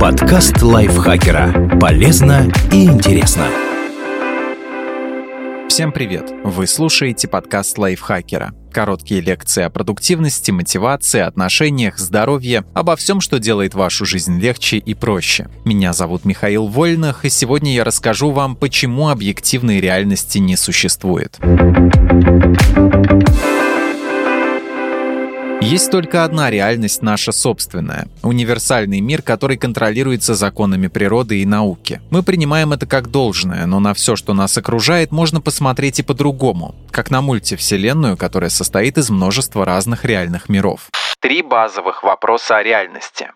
Подкаст лайфхакера. Полезно и интересно. Всем привет! Вы слушаете подкаст лайфхакера. Короткие лекции о продуктивности, мотивации, отношениях, здоровье, обо всем, что делает вашу жизнь легче и проще. Меня зовут Михаил Вольных, и сегодня я расскажу вам, почему объективной реальности не существует. Есть только одна реальность наша собственная – универсальный мир, который контролируется законами природы и науки. Мы принимаем это как должное, но на все, что нас окружает, можно посмотреть и по-другому, как на мультивселенную, которая состоит из множества разных реальных миров. Три базовых вопроса о реальности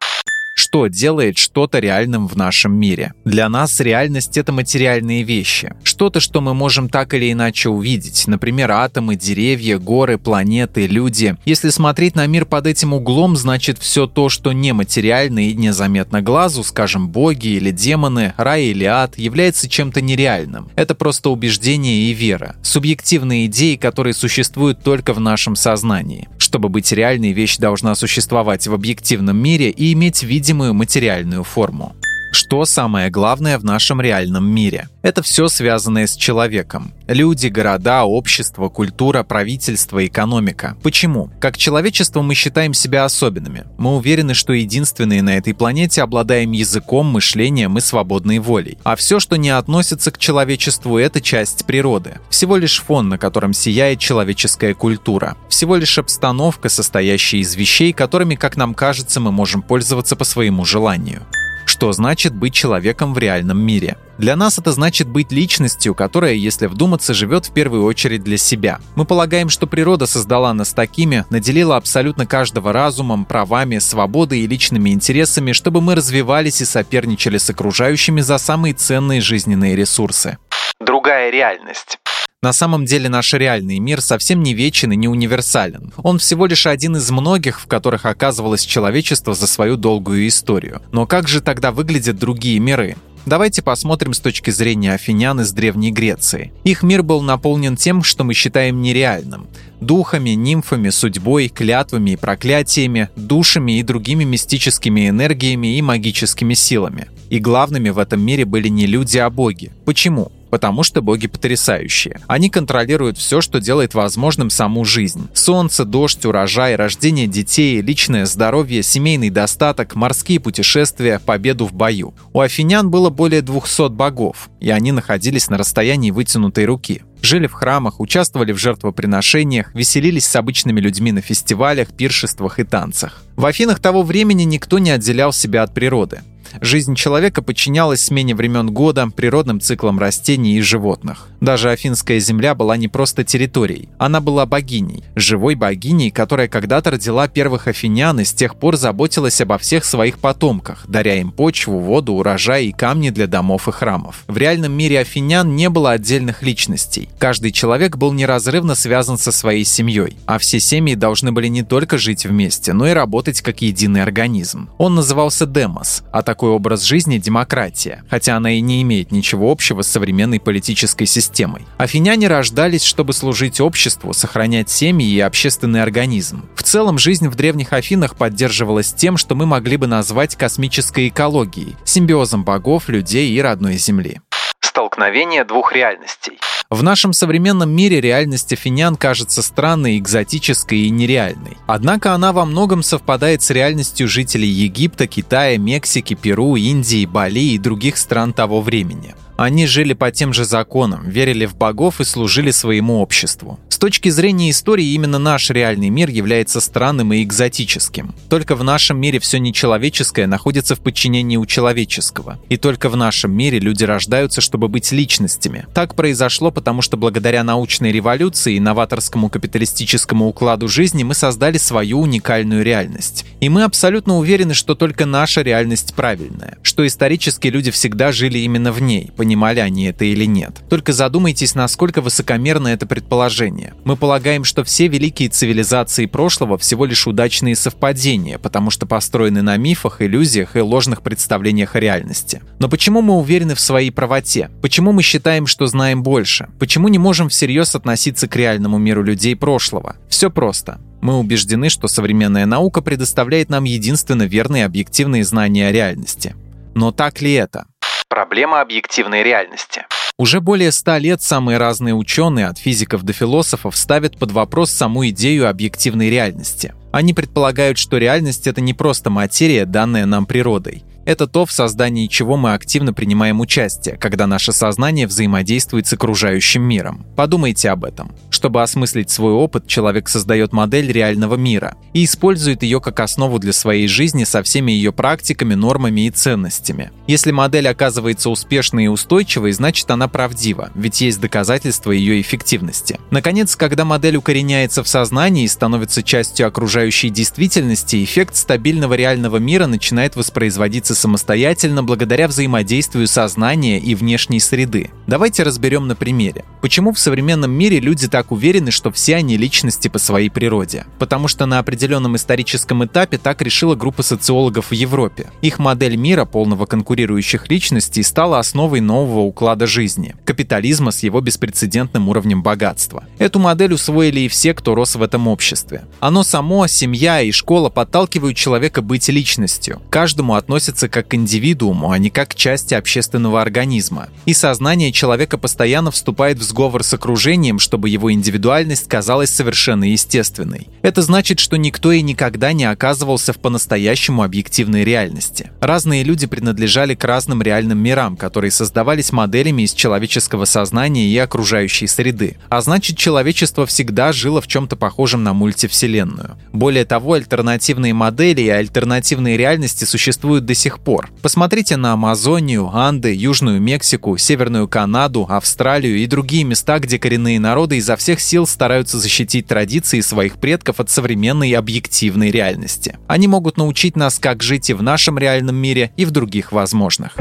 что делает что-то реальным в нашем мире. Для нас реальность — это материальные вещи. Что-то, что мы можем так или иначе увидеть. Например, атомы, деревья, горы, планеты, люди. Если смотреть на мир под этим углом, значит все то, что нематериально и незаметно глазу, скажем, боги или демоны, рай или ад, является чем-то нереальным. Это просто убеждение и вера. Субъективные идеи, которые существуют только в нашем сознании. Чтобы быть реальной, вещь должна существовать в объективном мире и иметь видимую материальную форму. Что самое главное в нашем реальном мире? Это все связанное с человеком. Люди, города, общество, культура, правительство, экономика. Почему? Как человечество мы считаем себя особенными. Мы уверены, что единственные на этой планете обладаем языком, мышлением и свободной волей. А все, что не относится к человечеству, это часть природы. Всего лишь фон, на котором сияет человеческая культура. Всего лишь обстановка, состоящая из вещей, которыми, как нам кажется, мы можем пользоваться по своему желанию. Что значит быть человеком в реальном мире? Для нас это значит быть личностью, которая, если вдуматься, живет в первую очередь для себя. Мы полагаем, что природа создала нас такими, наделила абсолютно каждого разумом, правами, свободой и личными интересами, чтобы мы развивались и соперничали с окружающими за самые ценные жизненные ресурсы. Другая реальность. На самом деле наш реальный мир совсем не вечен и не универсален. Он всего лишь один из многих, в которых оказывалось человечество за свою долгую историю. Но как же тогда выглядят другие миры? Давайте посмотрим с точки зрения афинян из Древней Греции. Их мир был наполнен тем, что мы считаем нереальным. Духами, нимфами, судьбой, клятвами и проклятиями, душами и другими мистическими энергиями и магическими силами. И главными в этом мире были не люди, а боги. Почему? Потому что боги потрясающие. Они контролируют все, что делает возможным саму жизнь. Солнце, дождь, урожай, рождение детей, личное здоровье, семейный достаток, морские путешествия, победу в бою. У афинян было более 200 богов, и они находились на расстоянии вытянутой руки. Жили в храмах, участвовали в жертвоприношениях, веселились с обычными людьми на фестивалях, пиршествах и танцах. В Афинах того времени никто не отделял себя от природы. Жизнь человека подчинялась смене времен года, природным циклам растений и животных. Даже Афинская земля была не просто территорией, она была богиней, живой богиней, которая когда-то родила первых афинян и с тех пор заботилась обо всех своих потомках, даря им почву, воду, урожай и камни для домов и храмов. В реальном мире афинян не было отдельных личностей. Каждый человек был неразрывно связан со своей семьей, а все семьи должны были не только жить вместе, но и работать как единый организм. Он назывался демос, а такой такой образ жизни демократия, хотя она и не имеет ничего общего с современной политической системой. Афиняне рождались, чтобы служить обществу, сохранять семьи и общественный организм. В целом, жизнь в древних Афинах поддерживалась тем, что мы могли бы назвать космической экологией, симбиозом богов, людей и родной Земли. Столкновение двух реальностей. В нашем современном мире реальность афинян кажется странной, экзотической и нереальной. Однако она во многом совпадает с реальностью жителей Египта, Китая, Мексики, Перу, Индии, Бали и других стран того времени. Они жили по тем же законам, верили в богов и служили своему обществу. С точки зрения истории, именно наш реальный мир является странным и экзотическим. Только в нашем мире все нечеловеческое находится в подчинении у человеческого. И только в нашем мире люди рождаются, чтобы быть личностями. Так произошло, потому что благодаря научной революции и новаторскому капиталистическому укладу жизни мы создали свою уникальную реальность. И мы абсолютно уверены, что только наша реальность правильная, что исторически люди всегда жили именно в ней, понимали они это или нет. Только задумайтесь, насколько высокомерно это предположение. Мы полагаем, что все великие цивилизации прошлого всего лишь удачные совпадения, потому что построены на мифах, иллюзиях и ложных представлениях о реальности. Но почему мы уверены в своей правоте? Почему мы считаем, что знаем больше? Почему не можем всерьез относиться к реальному миру людей прошлого? Все просто. Мы убеждены, что современная наука предоставляет нам единственно верные объективные знания о реальности. Но так ли это? Проблема объективной реальности. Уже более ста лет самые разные ученые, от физиков до философов, ставят под вопрос саму идею объективной реальности. Они предполагают, что реальность — это не просто материя, данная нам природой. Это то, в создании чего мы активно принимаем участие, когда наше сознание взаимодействует с окружающим миром. Подумайте об этом. Чтобы осмыслить свой опыт, человек создает модель реального мира и использует ее как основу для своей жизни со всеми ее практиками, нормами и ценностями. Если модель оказывается успешной и устойчивой, значит она правдива, ведь есть доказательства ее эффективности. Наконец, когда модель укореняется в сознании и становится частью окружающей действительности, эффект стабильного реального мира начинает воспроизводиться развиваться самостоятельно благодаря взаимодействию сознания и внешней среды. Давайте разберем на примере. Почему в современном мире люди так уверены, что все они личности по своей природе? Потому что на определенном историческом этапе так решила группа социологов в Европе. Их модель мира, полного конкурирующих личностей, стала основой нового уклада жизни – капитализма с его беспрецедентным уровнем богатства. Эту модель усвоили и все, кто рос в этом обществе. Оно само, семья и школа подталкивают человека быть личностью. Каждому относятся относиться как к индивидууму, а не как к части общественного организма. И сознание человека постоянно вступает в сговор с окружением, чтобы его индивидуальность казалась совершенно естественной. Это значит, что никто и никогда не оказывался в по-настоящему объективной реальности. Разные люди принадлежали к разным реальным мирам, которые создавались моделями из человеческого сознания и окружающей среды. А значит, человечество всегда жило в чем-то похожем на мультивселенную. Более того, альтернативные модели и альтернативные реальности существуют до сих сих пор. Посмотрите на Амазонию, Анды, Южную Мексику, Северную Канаду, Австралию и другие места, где коренные народы изо всех сил стараются защитить традиции своих предков от современной объективной реальности. Они могут научить нас, как жить и в нашем реальном мире, и в других возможных.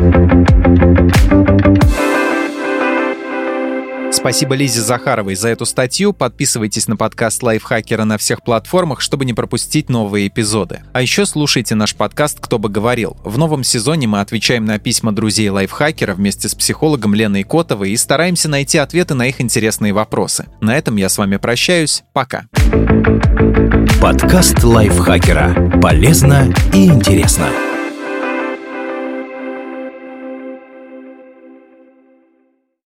Спасибо Лизе Захаровой за эту статью. Подписывайтесь на подкаст Лайфхакера на всех платформах, чтобы не пропустить новые эпизоды. А еще слушайте наш подкаст «Кто бы говорил». В новом сезоне мы отвечаем на письма друзей Лайфхакера вместе с психологом Леной Котовой и стараемся найти ответы на их интересные вопросы. На этом я с вами прощаюсь. Пока. Подкаст Лайфхакера. Полезно и интересно.